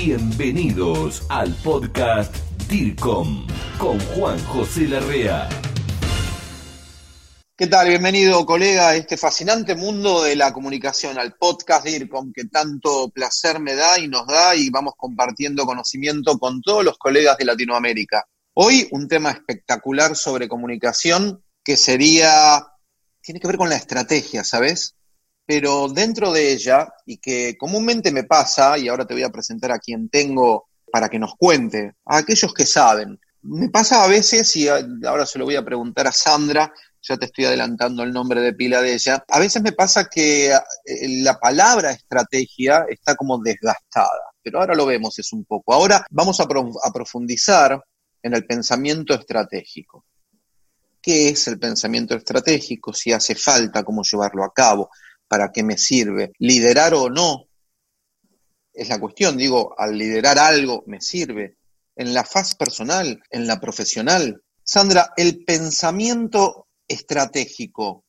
Bienvenidos al podcast DIRCOM con Juan José Larrea. ¿Qué tal? Bienvenido, colega, a este fascinante mundo de la comunicación, al podcast DIRCOM, que tanto placer me da y nos da y vamos compartiendo conocimiento con todos los colegas de Latinoamérica. Hoy un tema espectacular sobre comunicación que sería, tiene que ver con la estrategia, ¿sabes? Pero dentro de ella, y que comúnmente me pasa, y ahora te voy a presentar a quien tengo para que nos cuente, a aquellos que saben, me pasa a veces, y ahora se lo voy a preguntar a Sandra, ya te estoy adelantando el nombre de pila de ella, a veces me pasa que eh, la palabra estrategia está como desgastada, pero ahora lo vemos es un poco. Ahora vamos a, a profundizar en el pensamiento estratégico. ¿Qué es el pensamiento estratégico? Si hace falta, cómo llevarlo a cabo, para qué me sirve, liderar o no, es la cuestión. Digo, al liderar algo me sirve. En la faz personal, en la profesional. Sandra, ¿el pensamiento estratégico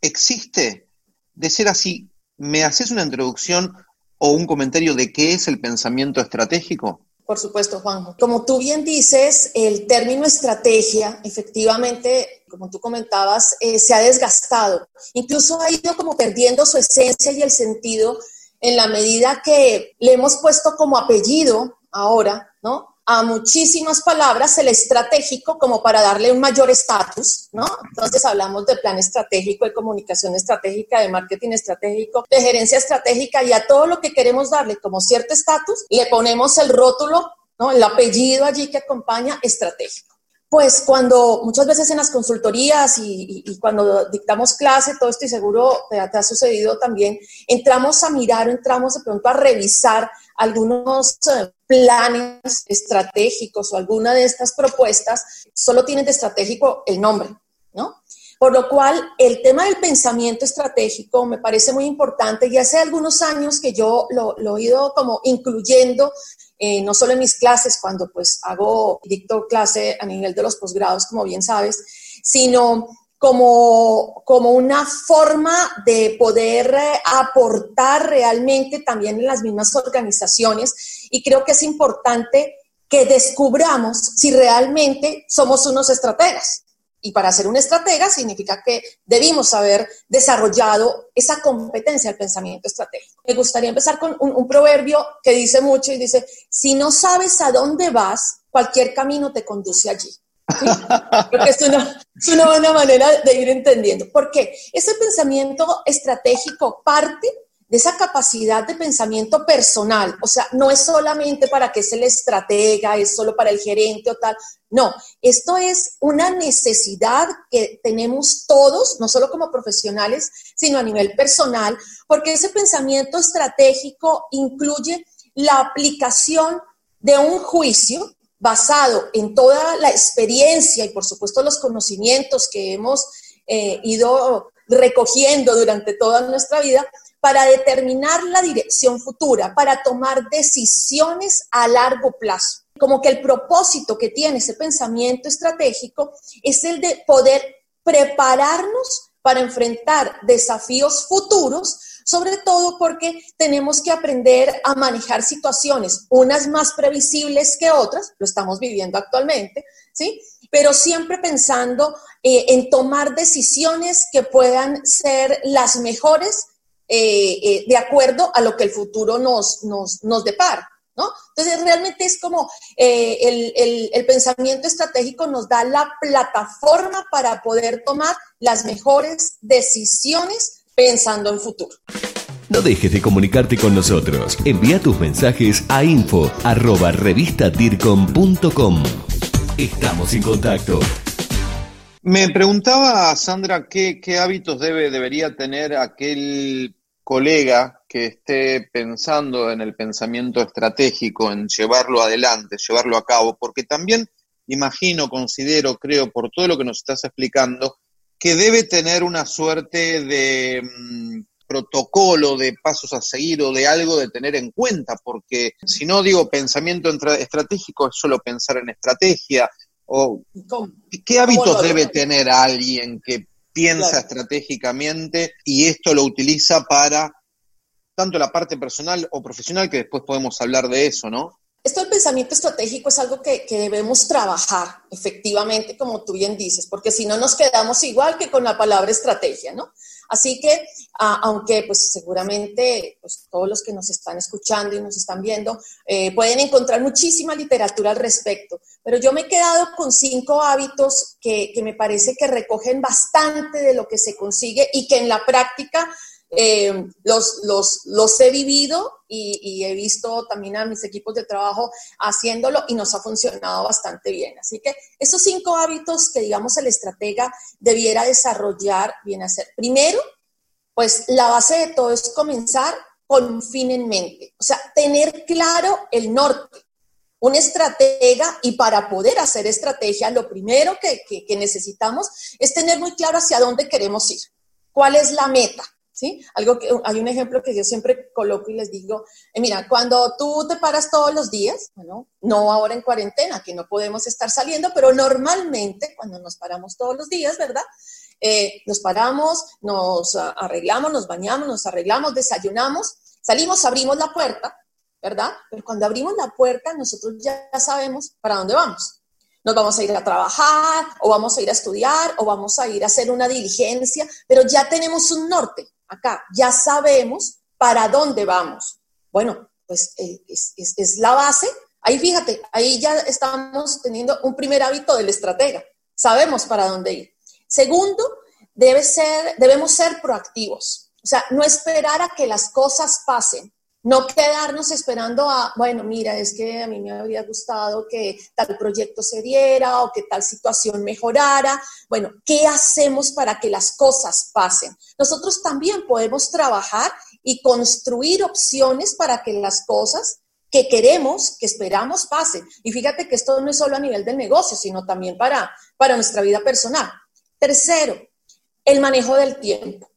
existe? De ser así, ¿me haces una introducción o un comentario de qué es el pensamiento estratégico? Por supuesto, Juanjo. Como tú bien dices, el término estrategia, efectivamente, como tú comentabas, eh, se ha desgastado. Incluso ha ido como perdiendo su esencia y el sentido en la medida que le hemos puesto como apellido ahora, ¿no? A muchísimas palabras el estratégico como para darle un mayor estatus, ¿no? Entonces hablamos de plan estratégico, de comunicación estratégica, de marketing estratégico, de gerencia estratégica y a todo lo que queremos darle como cierto estatus, le ponemos el rótulo, ¿no? El apellido allí que acompaña estratégico. Pues cuando muchas veces en las consultorías y, cuando dictamos clase, todo esto y seguro te, te, ha sucedido también, entramos a mirar entramos de pronto a revisar algunos eh, planes estratégicos o alguna de estas propuestas, solo tienen de estratégico el nombre, ¿no? Por lo cual, el tema del pensamiento estratégico me parece muy importante y hace algunos años que yo lo, he ido como incluyendo eh, no solo en mis clases, cuando pues hago, dicto clase a nivel de los posgrados, como bien sabes, sino como, como una forma de poder eh, aportar realmente también en las mismas organizaciones. Y creo que es importante que descubramos si realmente somos unos estrategas. Y para ser un estratega significa que debimos haber desarrollado esa competencia del pensamiento estratégico. Me gustaría empezar con un, proverbio que dice mucho y dice, si no sabes a dónde vas, cualquier camino te conduce allí. Porque es una, es una buena manera de ir entendiendo. ¿Por qué? Ese pensamiento estratégico parte de esa capacidad de pensamiento personal. O sea, no es solamente para que es el estratega, es solo para el gerente o tal. No, esto es una necesidad que tenemos todos, no solo como profesionales, sino a nivel personal, porque ese pensamiento estratégico incluye la aplicación de un juicio basado en toda la experiencia y por supuesto los conocimientos que hemos eh, ido recogiendo durante toda nuestra vida para determinar la dirección futura, para tomar decisiones a largo plazo. Como que el propósito que tiene ese pensamiento estratégico es el de poder prepararnos para enfrentar desafíos futuros, sobre todo porque tenemos que aprender a manejar situaciones, unas más previsibles que otras, lo estamos viviendo actualmente, ¿sí? Pero siempre pensando eh, en tomar decisiones que puedan ser las mejores eh, eh, de acuerdo a lo que el futuro nos, nos, nos depara. ¿No? Entonces, realmente es como eh, el, el, el, pensamiento estratégico nos da la plataforma para poder tomar las mejores decisiones pensando en futuro. No dejes de comunicarte con nosotros. Envía tus mensajes a info arroba revistadircom.com. Estamos en contacto. Me preguntaba, Sandra, qué, qué hábitos debe, debería tener aquel colega que esté pensando en el pensamiento estratégico, en llevarlo adelante, llevarlo a cabo, porque también imagino, considero, creo, por todo lo que nos estás explicando, que debe tener una suerte de mm, protocolo, de pasos a seguir o de algo de tener en cuenta, porque si no digo pensamiento estratégico es solo pensar en estrategia, o ¿qué hábitos debe tener alguien que piensa estratégicamente y esto lo utiliza para tanto la parte personal o profesional, que después podemos hablar de eso, ¿no? Esto del pensamiento estratégico es algo que, debemos trabajar, efectivamente, como tú bien dices, porque si no nos quedamos igual que con la palabra estrategia, ¿no? Así que, aunque pues seguramente pues, todos los que nos están escuchando y nos están viendo eh, pueden encontrar muchísima literatura al respecto, pero yo me he quedado con cinco hábitos que, que me parece que recogen bastante de lo que se consigue y que en la práctica eh, los, los, los, he vivido y, he visto también a mis equipos de trabajo haciéndolo y nos ha funcionado bastante bien. Así que esos cinco hábitos que, digamos, el estratega debiera desarrollar, bien hacer. Primero, pues la base de todo es comenzar con un fin en mente, o sea, tener claro el norte. Un estratega, y para poder hacer estrategia, lo primero que, que, que necesitamos es tener muy claro hacia dónde queremos ir, cuál es la meta, ¿sí? Algo que, hay un ejemplo que yo siempre coloco y les digo, eh, mira, cuando tú te paras todos los días, bueno, no ahora en cuarentena, que no podemos estar saliendo, pero normalmente cuando nos paramos todos los días, ¿verdad? Eh, nos paramos, nos arreglamos, nos bañamos, nos arreglamos, desayunamos, salimos, abrimos la puerta, ¿verdad? Pero cuando abrimos la puerta, nosotros ya sabemos para dónde vamos. Nos vamos a ir a trabajar, o vamos a ir a estudiar, o vamos a ir a hacer una diligencia, pero ya tenemos un norte acá, ya sabemos para dónde vamos. Bueno, pues eh, es, la base. Ahí fíjate, ahí ya estamos teniendo un primer hábito del estratega. Sabemos para dónde ir. Segundo, debe ser, debemos ser proactivos. O sea, no esperar a que las cosas pasen. No quedarnos esperando a, bueno, mira, es que a mí me habría gustado que tal proyecto se diera o que tal situación mejorara. Bueno, ¿qué hacemos para que las cosas pasen? Nosotros también podemos trabajar y construir opciones para que las cosas que queremos, que esperamos pasen. Y fíjate que esto no es solo a nivel del negocio, sino también para, para nuestra vida personal. Tercero, el manejo del tiempo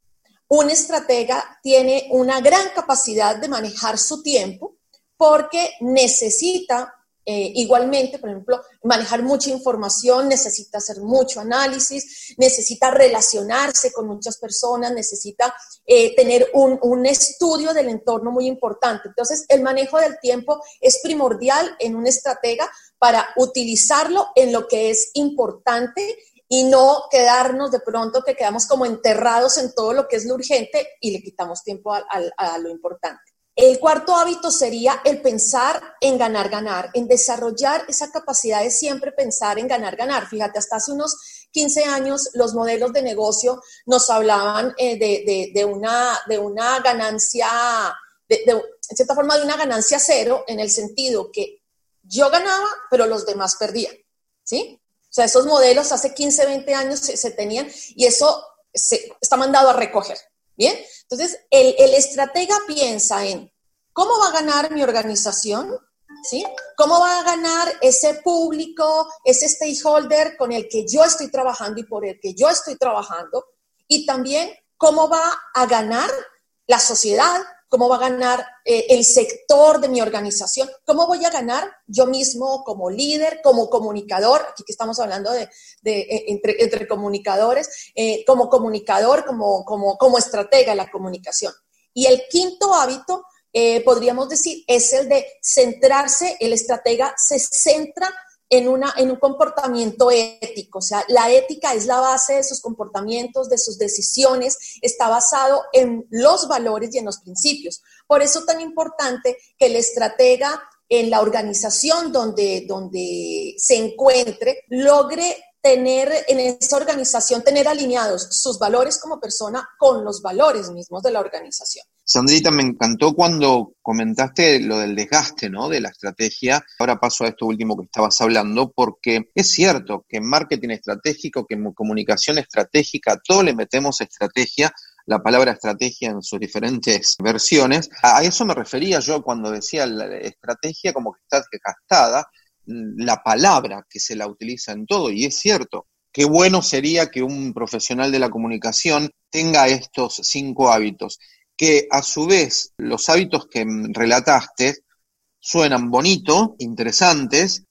un estratega tiene una gran capacidad de manejar su tiempo porque necesita eh, igualmente, por ejemplo, manejar mucha información, necesita hacer mucho análisis, necesita relacionarse con muchas personas, necesita eh, tener un, un, estudio del entorno muy importante. Entonces, el manejo del tiempo es primordial en un estratega para utilizarlo en lo que es importante y no quedarnos de pronto que quedamos como enterrados en todo lo que es lo urgente y le quitamos tiempo a, lo importante. El cuarto hábito sería el pensar en ganar, ganar, en desarrollar esa capacidad de siempre pensar en ganar, ganar. Fíjate, hasta hace unos 15 años los modelos de negocio nos hablaban eh, de, una, de una ganancia, de, en cierta forma, de una ganancia cero, en el sentido que yo ganaba, pero los demás perdían. ¿Sí? Sea, esos modelos hace 15, 20 años se, tenían y eso se, está mandado a recoger. Bien, entonces el, el estratega piensa en cómo va a ganar mi organización, ¿sí? ¿Cómo va a ganar ese público, ese stakeholder con el que yo estoy trabajando y por el que yo estoy trabajando? Y también cómo va a ganar la sociedad, cómo va a ganar eh, el sector de mi organización, cómo voy a ganar yo mismo como líder, como comunicador, aquí que estamos hablando de, eh, entre, comunicadores, eh, como comunicador, como, como, como estratega de la comunicación. Y el quinto hábito, podríamos decir, es el de centrarse, el estratega se centra en, una, en un comportamiento ético. O sea, la ética es la base de sus comportamientos, de sus decisiones, está basado en los valores y en los principios. Por eso tan importante que el estratega en la organización donde, donde se encuentre logre tener en esa organización, tener alineados sus valores como persona con los valores mismos de la organización. Sandrita, me encantó cuando comentaste lo del desgaste, ¿no? De la estrategia. Ahora paso a esto último que estabas hablando, porque es cierto que en marketing estratégico, que en comunicación estratégica, todo le metemos estrategia, la palabra estrategia en sus diferentes versiones. A eso me refería yo cuando decía la estrategia como que está desgastada, la palabra que se la utiliza en todo, y es cierto. Qué bueno sería que un profesional de la comunicación tenga estos cinco hábitos que a su vez los hábitos que relataste suenan bonito, interesantes,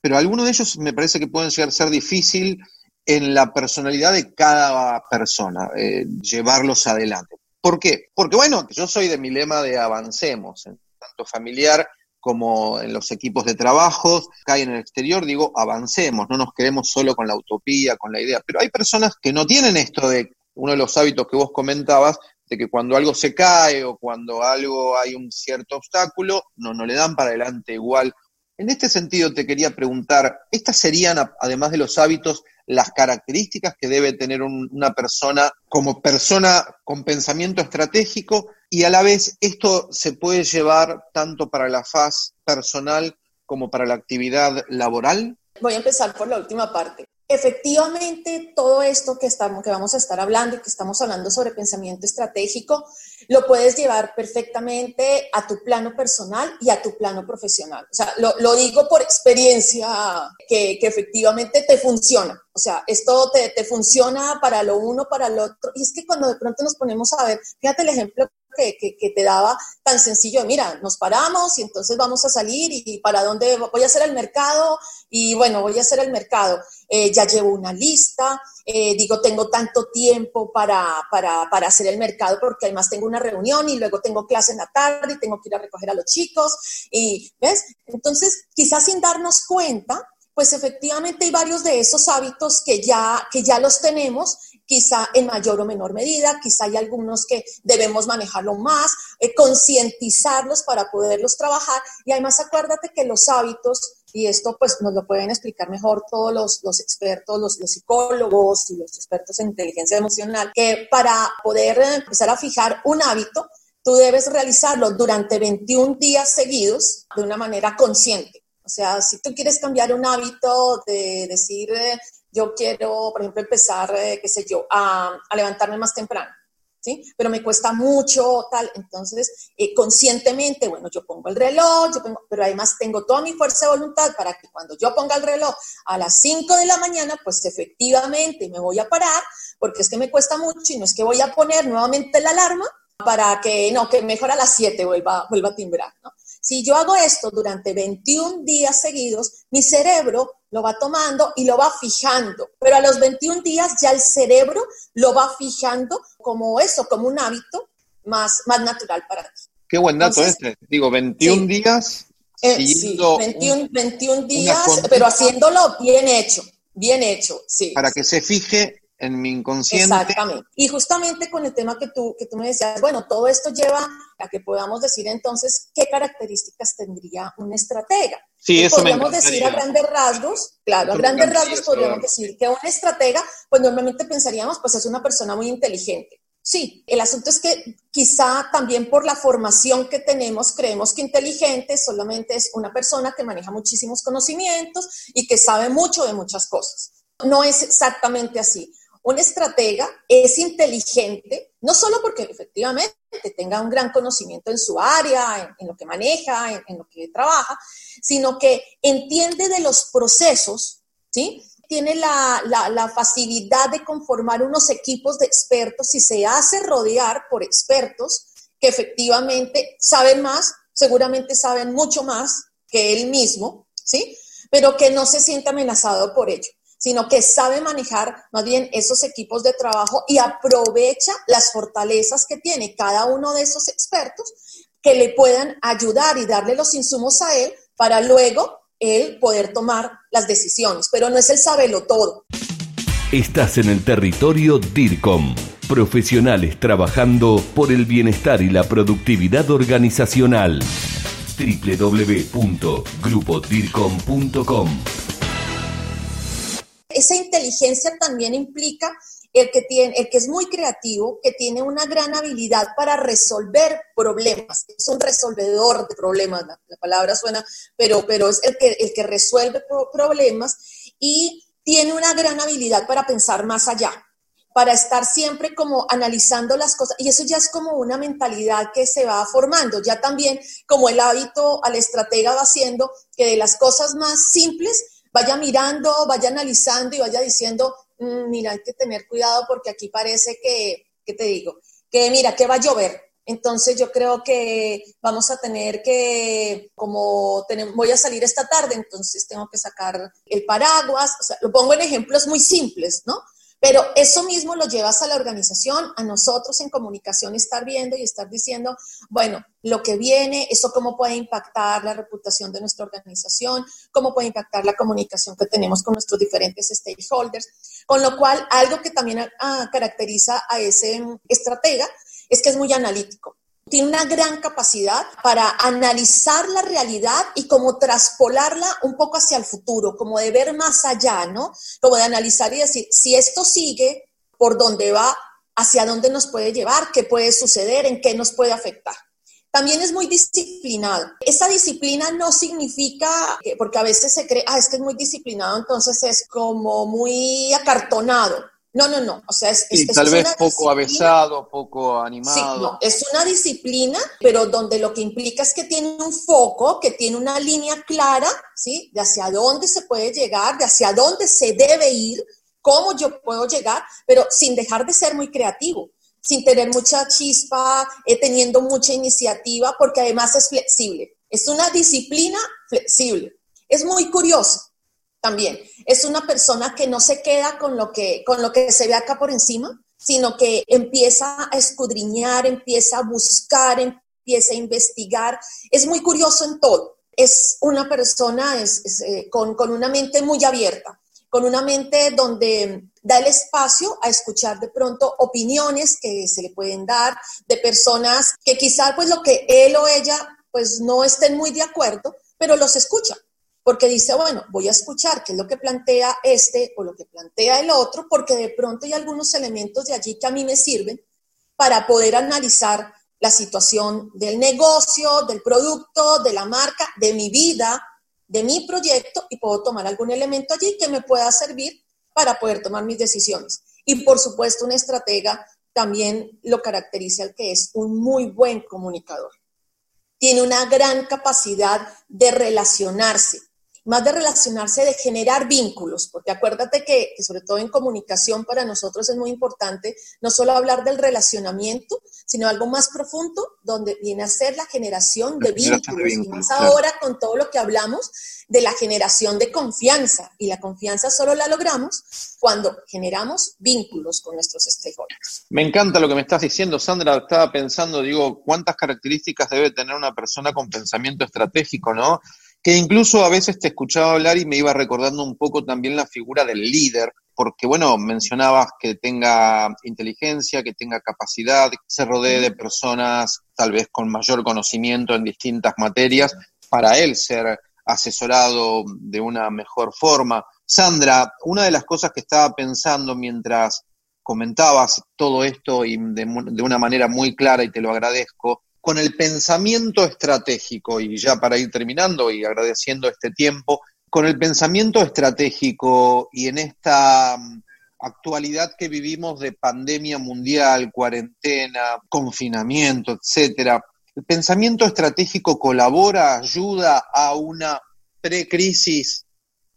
pero algunos de ellos me parece que pueden llegar a ser difícil en la personalidad de cada persona, eh, llevarlos adelante. ¿Por qué? Porque bueno, yo soy de mi lema de avancemos, tanto familiar como en los equipos de trabajo, acá en el exterior, digo, avancemos, no nos quedemos solo con la utopía, con la idea. Pero hay personas que no tienen esto de uno de los hábitos que vos comentabas, de que cuando algo se cae o cuando algo hay un cierto obstáculo, no, no le dan para adelante igual. En este sentido te quería preguntar, ¿estas serían, además de los hábitos, las características que debe tener una persona como persona con pensamiento estratégico y a la vez esto se puede llevar tanto para la faz personal como para la actividad laboral? Voy a empezar por la última parte. Efectivamente, todo esto que, estamos, que vamos a estar hablando y que estamos hablando sobre pensamiento estratégico, lo puedes llevar perfectamente a tu plano personal y a tu plano profesional. O sea, lo, digo por experiencia que, que, efectivamente te funciona. O sea, esto te, te funciona para lo uno, para lo otro. Y es que cuando de pronto nos ponemos a ver, fíjate el ejemplo que, te daba tan sencillo, mira, nos paramos y entonces vamos a salir y para dónde voy a hacer el mercado y bueno, voy a hacer el mercado. Eh, ya llevo una lista, eh, digo, tengo tanto tiempo para, para, para, hacer el mercado porque además tengo una reunión y luego tengo clase en la tarde y tengo que ir a recoger a los chicos y, ¿ves? Entonces, quizás sin darnos cuenta, pues efectivamente hay varios de esos hábitos que ya, que ya los tenemos quizá en mayor o menor medida, quizá hay algunos que debemos manejarlo más, eh, concientizarlos para poderlos trabajar y además acuérdate que los hábitos, y esto pues nos lo pueden explicar mejor todos los, expertos, los, los, psicólogos y los expertos en inteligencia emocional, que para poder empezar a fijar un hábito, tú debes realizarlo durante 21 días seguidos de una manera consciente. O sea, si tú quieres cambiar un hábito de decir, eh, yo quiero, por ejemplo, empezar, eh, qué sé yo, a, levantarme más temprano. ¿Sí? Pero me cuesta mucho, tal. Entonces, eh, conscientemente, bueno, yo pongo el reloj, yo pongo, pero además tengo toda mi fuerza de voluntad para que cuando yo ponga el reloj a las 5 de la mañana, pues efectivamente me voy a parar, porque es que me cuesta mucho y no es que voy a poner nuevamente la alarma para que, no, que mejor a las 7 vuelva, vuelva a timbrar, ¿no? Si yo hago esto durante 21 días seguidos, mi cerebro lo va tomando y lo va fijando. Pero a los 21 días ya el cerebro lo va fijando como eso, como un hábito más, más natural para ti. Qué buen dato este. Digo, 21 días. Eh, sí, 21, 21 días, pero haciéndolo bien hecho, bien hecho, sí. Para que se fije en mi inconsciente. Exactamente. Y justamente con el tema que tú, que tú me decías, bueno, todo esto lleva a que podamos decir entonces qué características tendría un estratega. Sí, eso podríamos decir a grandes rasgos, claro, a grandes rasgos podríamos decir que un estratega, pues normalmente pensaríamos, pues es una persona muy inteligente. Sí, el asunto es que quizá también por la formación que tenemos creemos que inteligente solamente es una persona que maneja muchísimos conocimientos y que sabe mucho de muchas cosas. No es exactamente así. Un estratega es inteligente, no solo porque efectivamente tenga un gran conocimiento en su área, en, lo que maneja, en, lo que trabaja, sino que entiende de los procesos, ¿sí? Tiene la, facilidad de conformar unos equipos de expertos y se hace rodear por expertos que efectivamente saben más, seguramente saben mucho más que él mismo, ¿sí? Pero que no se siente amenazado por ello sino que sabe manejar más bien esos equipos de trabajo y aprovecha las fortalezas que tiene cada uno de esos expertos que le puedan ayudar y darle los insumos a él para luego él poder tomar las decisiones. Pero no es el sabelo todo. Estás en el territorio DIRCOM. Profesionales trabajando por el bienestar y la productividad organizacional. www.grupodircom.com esa inteligencia también implica el que, tiene, el que es muy creativo, que tiene una gran habilidad para resolver problemas. Es un resolvedor de problemas, la, palabra suena, pero, pero es el que, el que resuelve problemas y tiene una gran habilidad para pensar más allá, para estar siempre como analizando las cosas. Y eso ya es como una mentalidad que se va formando. Ya también como el hábito al estratega va haciendo que de las cosas más simples vaya mirando, vaya analizando y vaya diciendo, mm, mira, hay que tener cuidado porque aquí parece que, ¿qué te digo? Que mira, que va a llover. Entonces yo creo que vamos a tener que, como voy a salir esta tarde, entonces tengo que sacar el paraguas. O sea, lo pongo en ejemplos muy simples, ¿no? Pero eso mismo lo llevas a la organización, a nosotros en comunicación estar viendo y estar diciendo, bueno, lo que viene, eso cómo puede impactar la reputación de nuestra organización, cómo puede impactar la comunicación que tenemos con nuestros diferentes stakeholders. Con lo cual, algo que también ah, caracteriza a ese estratega es que es muy analítico tiene una gran capacidad para analizar la realidad y como traspolarla un poco hacia el futuro, como de ver más allá, ¿no? Como de analizar y decir, si esto sigue, ¿por dónde va? ¿Hacia dónde nos puede llevar? ¿Qué puede suceder? ¿En qué nos puede afectar? También es muy disciplinado. Esa disciplina no significa, porque a veces se cree, ah, es que es muy disciplinado, entonces es como muy acartonado. No, no, no. O sea, es, tal vez poco avesado, poco animado. Sí, no, es una disciplina, pero donde lo que implica es que tiene un foco, que tiene una línea clara, ¿sí? De hacia dónde se puede llegar, de hacia dónde se debe ir, cómo yo puedo llegar, pero sin dejar de ser muy creativo, sin tener mucha chispa, eh, teniendo mucha iniciativa, porque además es flexible. Es una disciplina flexible. Es muy curioso también. Es una persona que no se queda con lo que, se ve acá por encima, sino que empieza a escudriñar, empieza a buscar, empieza a investigar. Es muy curioso en todo. Es una persona eh, con, con una mente muy abierta, con una mente donde da el espacio a escuchar de pronto opiniones que se le pueden dar de personas que quizá pues lo que él o ella pues no estén muy de acuerdo, pero los escucha porque dice, bueno, voy a escuchar qué es lo que plantea este o lo que plantea el otro, porque de pronto hay algunos elementos de allí que a mí me sirven para poder analizar la situación del negocio, del producto, de la marca, de mi vida, de mi proyecto y puedo tomar algún elemento allí que me pueda servir para poder tomar mis decisiones. Y por supuesto, un estratega también lo caracteriza el que es un muy buen comunicador. Tiene una gran capacidad de relacionarse, más de relacionarse, de generar vínculos, porque acuérdate que, sobre todo en comunicación para nosotros es muy importante no solo hablar del relacionamiento, sino algo más profundo, donde viene a ser la generación de vínculos. y más ahora con todo lo que hablamos de la generación de confianza, y la confianza solo la logramos cuando generamos vínculos con nuestros stakeholders. Me encanta lo que me estás diciendo, Sandra. Estaba pensando, digo, cuántas características debe tener una persona con pensamiento estratégico, ¿no? Que incluso a veces te escuchaba hablar y me iba recordando un poco también la figura del líder, porque bueno, mencionabas que tenga inteligencia, que tenga capacidad, que se rodee de personas tal vez con mayor conocimiento en distintas materias, para él ser asesorado de una mejor forma. Sandra, una de las cosas que estaba pensando mientras comentabas todo esto y de, de una manera muy clara, y te lo agradezco, con el pensamiento estratégico, y ya para ir terminando y agradeciendo este tiempo, con el pensamiento estratégico y en esta mm, actualidad que vivimos de pandemia mundial, cuarentena, confinamiento, etcétera, ¿el pensamiento estratégico colabora, ayuda a una precrisis,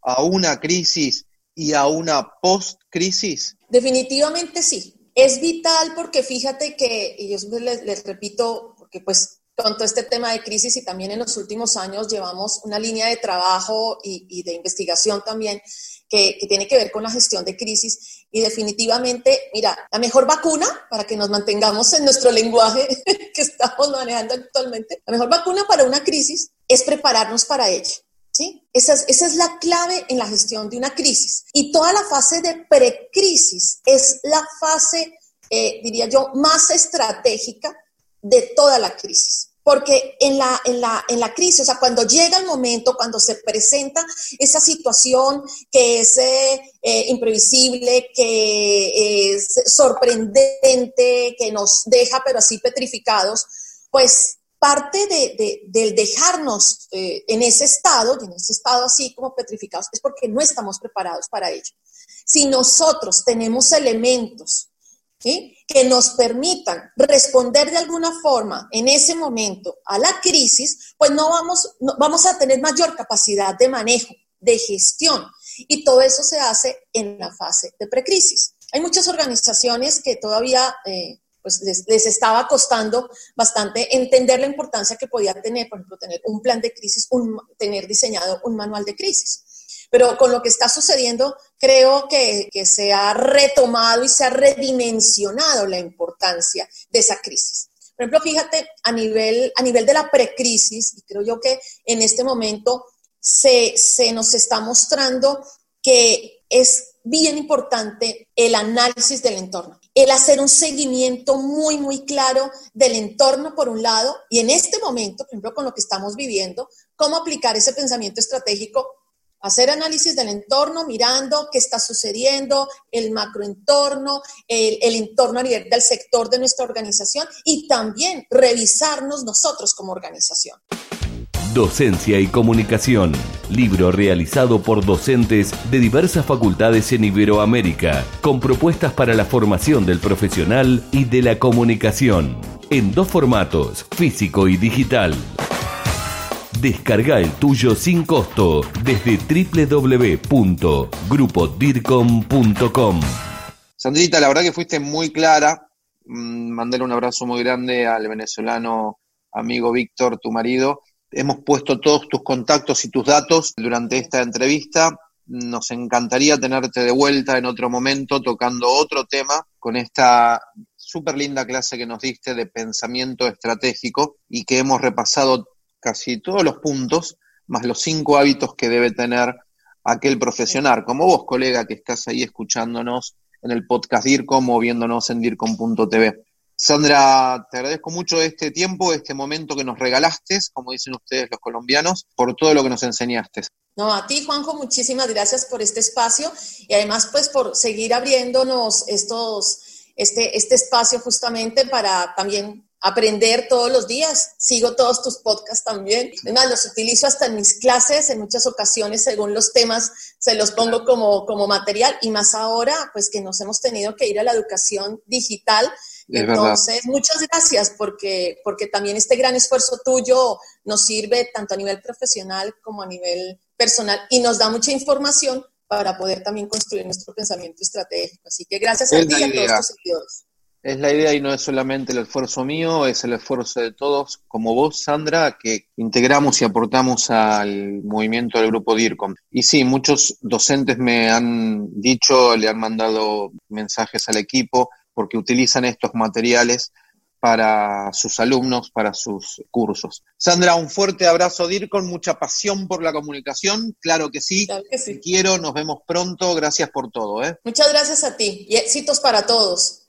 a una crisis y a una post-crisis? Definitivamente sí. Es vital porque fíjate que, y yo les, les repito, porque pues con todo este tema de crisis y también en los últimos años llevamos una línea de trabajo y, de investigación también que, tiene que ver con la gestión de crisis y definitivamente, mira, la mejor vacuna para que nos mantengamos en nuestro lenguaje que estamos manejando actualmente, la mejor vacuna para una crisis es prepararnos para ella. ¿Sí? Esa es, esa es la clave en la gestión de una crisis. Y toda la fase de precrisis es la fase, eh, diría yo, más estratégica de toda la crisis. Porque en la, en, la, en la crisis, o sea, cuando llega el momento, cuando se presenta esa situación que es eh, eh, imprevisible, que es sorprendente, que nos deja pero así petrificados, pues parte de, del dejarnos eh, en ese estado, en ese estado así como petrificados, es porque no estamos preparados para ello. Si nosotros tenemos elementos que nos permitan responder de alguna forma en ese momento a la crisis, pues no vamos, vamos a tener mayor capacidad de manejo, de gestión. Y todo eso se hace en la fase de precrisis. Hay muchas organizaciones que todavía eh, pues les, les, estaba costando bastante entender la importancia que podía tener, por ejemplo, tener un plan de crisis, un, tener diseñado un manual de crisis. Pero con lo que está sucediendo, creo que, que se ha retomado y se ha redimensionado la importancia de esa crisis. Por ejemplo, fíjate, a nivel, a nivel de la precrisis, y creo yo que en este momento se, se nos está mostrando que es bien importante el análisis del entorno, el hacer un seguimiento muy, muy claro del entorno por un lado y en este momento, por ejemplo, con lo que estamos viviendo, cómo aplicar ese pensamiento estratégico, hacer análisis del entorno, mirando qué está sucediendo, el macroentorno, el, entorno a nivel del sector de nuestra organización y también revisarnos nosotros como organización. Docencia y Comunicación, libro realizado por docentes de diversas facultades en Iberoamérica, con propuestas para la formación del profesional y de la comunicación, en dos formatos, físico y digital. Descarga el tuyo sin costo desde www.grupodircom.com. Sandrita, la verdad que fuiste muy clara. Mm, Mandale un abrazo muy grande al venezolano amigo Víctor, tu marido Hemos puesto todos tus contactos y tus datos durante esta entrevista. Nos encantaría tenerte de vuelta en otro momento tocando otro tema con esta súper linda clase que nos diste de pensamiento estratégico y que hemos repasado casi todos los puntos, más los cinco hábitos que debe tener aquel profesional, como vos, colega, que estás ahí escuchándonos en el podcast DIRCOM o viéndonos en DIRCOM.tv. Sandra, te agradezco mucho este tiempo, este momento que nos regalaste, como dicen ustedes los colombianos, por todo lo que nos enseñaste. No, a ti, Juanjo, muchísimas gracias por este espacio y además, pues, por seguir abriéndonos estos, este, este espacio justamente para también aprender todos los días. Sigo todos tus podcasts también. Además, los utilizo hasta en mis clases, en muchas ocasiones, según los temas, se los pongo como, como material y más ahora, pues que nos hemos tenido que ir a la educación digital entonces, muchas gracias porque, porque también este gran esfuerzo tuyo nos sirve tanto a nivel profesional como a nivel personal y nos da mucha información para poder también construir nuestro pensamiento estratégico. Así que gracias a ti y a todos tus seguidores. Es la idea y no es solamente el esfuerzo mío, es el esfuerzo de todos, como vos, Sandra, que integramos y aportamos al movimiento del grupo DIRCOM. Y sí, muchos docentes me han dicho, le han mandado mensajes al equipo, porque utilizan estos materiales para sus alumnos, para sus cursos. Sandra, un fuerte abrazo, DIR, con mucha pasión por la comunicación. Claro que sí. Claro que sí. quiero, nos vemos pronto. Gracias por todo. ¿eh? Muchas gracias a ti y éxitos para todos.